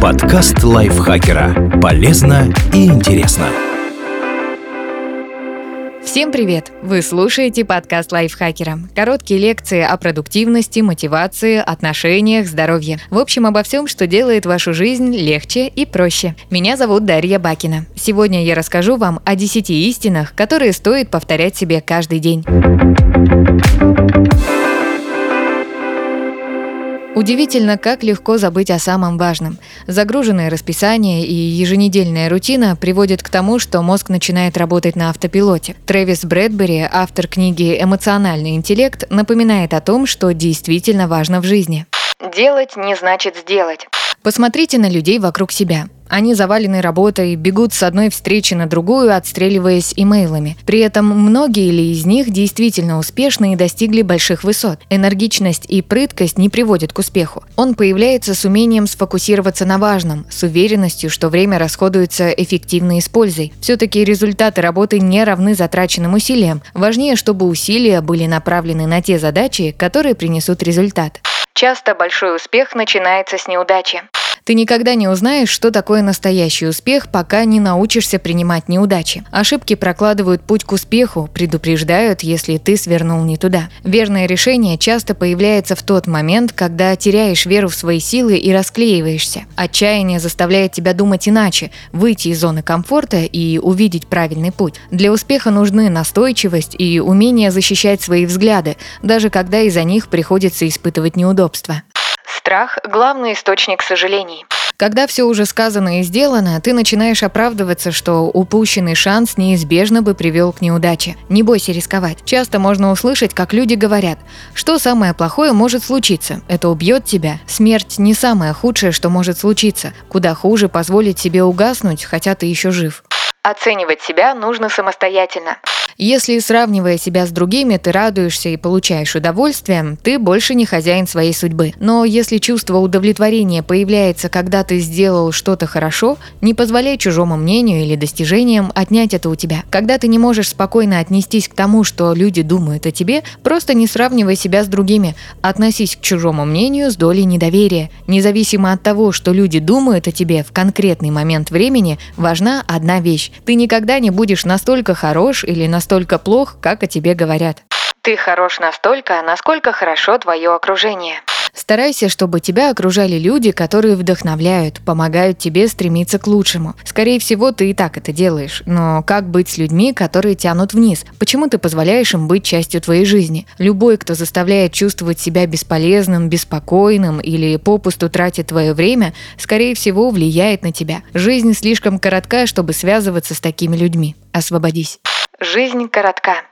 Подкаст лайфхакера. Полезно и интересно. Всем привет! Вы слушаете подкаст лайфхакера. Короткие лекции о продуктивности, мотивации, отношениях, здоровье. В общем, обо всем, что делает вашу жизнь легче и проще. Меня зовут Дарья Бакина. Сегодня я расскажу вам о 10 истинах, которые стоит повторять себе каждый день. Удивительно, как легко забыть о самом важном. Загруженное расписание и еженедельная рутина приводят к тому, что мозг начинает работать на автопилоте. Трэвис Брэдбери, автор книги «Эмоциональный интеллект», напоминает о том, что действительно важно в жизни. Делать не значит сделать. Посмотрите на людей вокруг себя. Они завалены работой, бегут с одной встречи на другую, отстреливаясь имейлами. При этом многие ли из них действительно успешны и достигли больших высот. Энергичность и прыткость не приводят к успеху. Он появляется с умением сфокусироваться на важном, с уверенностью, что время расходуется эффективно и с пользой. Все-таки результаты работы не равны затраченным усилиям. Важнее, чтобы усилия были направлены на те задачи, которые принесут результат. Часто большой успех начинается с неудачи. Ты никогда не узнаешь, что такое настоящий успех, пока не научишься принимать неудачи. Ошибки прокладывают путь к успеху, предупреждают, если ты свернул не туда. Верное решение часто появляется в тот момент, когда теряешь веру в свои силы и расклеиваешься. Отчаяние заставляет тебя думать иначе, выйти из зоны комфорта и увидеть правильный путь. Для успеха нужны настойчивость и умение защищать свои взгляды, даже когда из-за них приходится испытывать неудобства. Страх – главный источник сожалений. Когда все уже сказано и сделано, ты начинаешь оправдываться, что упущенный шанс неизбежно бы привел к неудаче. Не бойся рисковать. Часто можно услышать, как люди говорят, что самое плохое может случиться. Это убьет тебя. Смерть не самое худшее, что может случиться. Куда хуже позволить себе угаснуть, хотя ты еще жив. Оценивать себя нужно самостоятельно. Если, сравнивая себя с другими, ты радуешься и получаешь удовольствие, ты больше не хозяин своей судьбы. Но если чувство удовлетворения появляется, когда ты сделал что-то хорошо, не позволяй чужому мнению или достижениям отнять это у тебя. Когда ты не можешь спокойно отнестись к тому, что люди думают о тебе, просто не сравнивай себя с другими. Относись к чужому мнению с долей недоверия. Независимо от того, что люди думают о тебе в конкретный момент времени, важна одна вещь. Ты никогда не будешь настолько хорош или настолько настолько плох, как о тебе говорят. Ты хорош настолько, насколько хорошо твое окружение. Старайся, чтобы тебя окружали люди, которые вдохновляют, помогают тебе стремиться к лучшему. Скорее всего, ты и так это делаешь. Но как быть с людьми, которые тянут вниз? Почему ты позволяешь им быть частью твоей жизни? Любой, кто заставляет чувствовать себя бесполезным, беспокойным или попусту тратит твое время, скорее всего, влияет на тебя. Жизнь слишком коротка, чтобы связываться с такими людьми. Освободись. Жизнь коротка.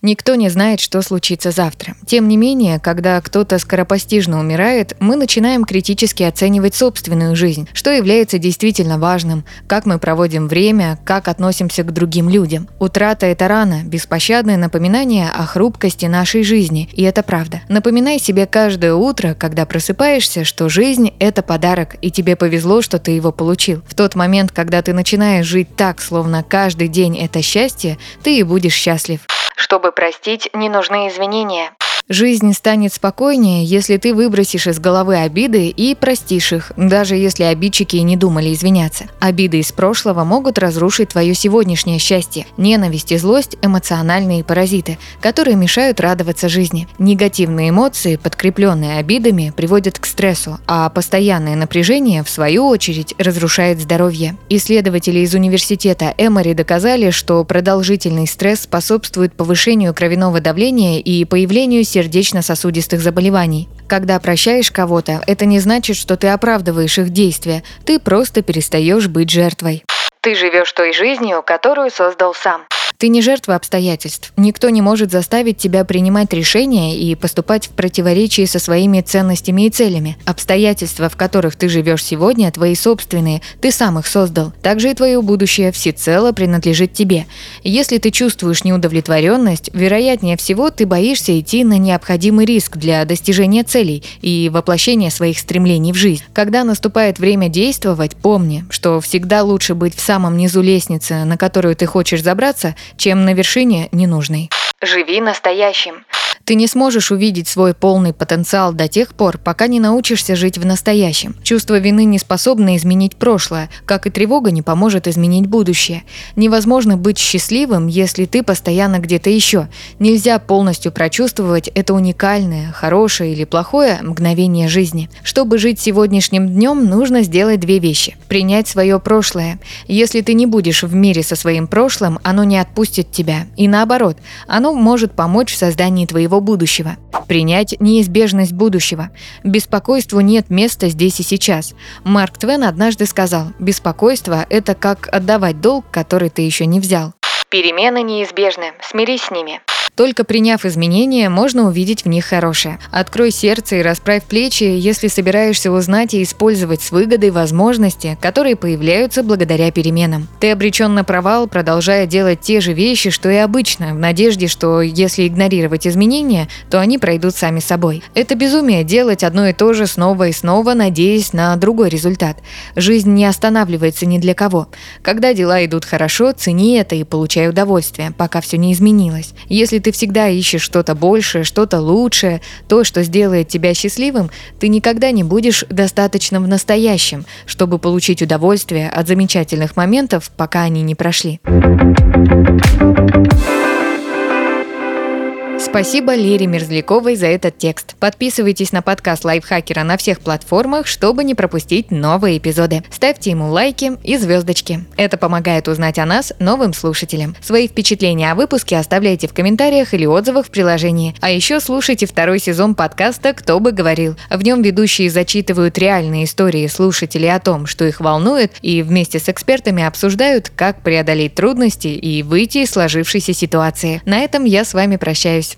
Никто не знает, что случится завтра. Тем не менее, когда кто-то скоропостижно умирает, мы начинаем критически оценивать собственную жизнь, что является действительно важным, как мы проводим время, как относимся к другим людям. Утрата – это рана, беспощадное напоминание о хрупкости нашей жизни, и это правда. Напоминай себе каждое утро, когда просыпаешься, что жизнь – это подарок, и тебе повезло, что ты его получил. В тот момент, когда ты начинаешь жить так, словно каждый день – это счастье, ты и будешь счастлив. Чтобы простить, не нужны извинения. Жизнь станет спокойнее, если ты выбросишь из головы обиды и простишь их, даже если обидчики и не думали извиняться. Обиды из прошлого могут разрушить твое сегодняшнее счастье. Ненависть и злость – эмоциональные паразиты, которые мешают радоваться жизни. Негативные эмоции, подкрепленные обидами, приводят к стрессу, а постоянное напряжение, в свою очередь, разрушает здоровье. Исследователи из университета Эмори доказали, что продолжительный стресс способствует повышению кровяного давления и появлению сердечно-сосудистых заболеваний. Когда прощаешь кого-то, это не значит, что ты оправдываешь их действия, ты просто перестаешь быть жертвой. Ты живешь той жизнью, которую создал сам. Ты не жертва обстоятельств. Никто не может заставить тебя принимать решения и поступать в противоречии со своими ценностями и целями. Обстоятельства, в которых ты живешь сегодня, твои собственные, ты сам их создал. Также и твое будущее всецело принадлежит тебе. Если ты чувствуешь неудовлетворенность, вероятнее всего ты боишься идти на необходимый риск для достижения целей и воплощения своих стремлений в жизнь. Когда наступает время действовать, помни, что всегда лучше быть в самом низу лестницы, на которую ты хочешь забраться, чем на вершине ненужной. Живи настоящим. Ты не сможешь увидеть свой полный потенциал до тех пор, пока не научишься жить в настоящем. Чувство вины не способно изменить прошлое, как и тревога не поможет изменить будущее. Невозможно быть счастливым, если ты постоянно где-то еще. Нельзя полностью прочувствовать это уникальное, хорошее или плохое мгновение жизни. Чтобы жить сегодняшним днем, нужно сделать две вещи. Принять свое прошлое. Если ты не будешь в мире со своим прошлым, оно не отпустит тебя. И наоборот, оно может помочь в создании твоего будущего. Принять неизбежность будущего. Беспокойству нет места здесь и сейчас. Марк Твен однажды сказал, беспокойство – это как отдавать долг, который ты еще не взял. Перемены неизбежны, смирись с ними. Только приняв изменения, можно увидеть в них хорошее. Открой сердце и расправь плечи, если собираешься узнать и использовать с выгодой возможности, которые появляются благодаря переменам. Ты обречен на провал, продолжая делать те же вещи, что и обычно, в надежде, что если игнорировать изменения, то они пройдут сами собой. Это безумие делать одно и то же снова и снова, надеясь на другой результат. Жизнь не останавливается ни для кого. Когда дела идут хорошо, цени это и получай удовольствие, пока все не изменилось. Если ты ты всегда ищешь что-то большее, что-то лучшее, то, что сделает тебя счастливым, ты никогда не будешь достаточно в настоящем, чтобы получить удовольствие от замечательных моментов, пока они не прошли. Спасибо Лере Мерзляковой за этот текст. Подписывайтесь на подкаст Лайфхакера на всех платформах, чтобы не пропустить новые эпизоды. Ставьте ему лайки и звездочки. Это помогает узнать о нас новым слушателям. Свои впечатления о выпуске оставляйте в комментариях или отзывах в приложении. А еще слушайте второй сезон подкаста «Кто бы говорил». В нем ведущие зачитывают реальные истории слушателей о том, что их волнует, и вместе с экспертами обсуждают, как преодолеть трудности и выйти из сложившейся ситуации. На этом я с вами прощаюсь.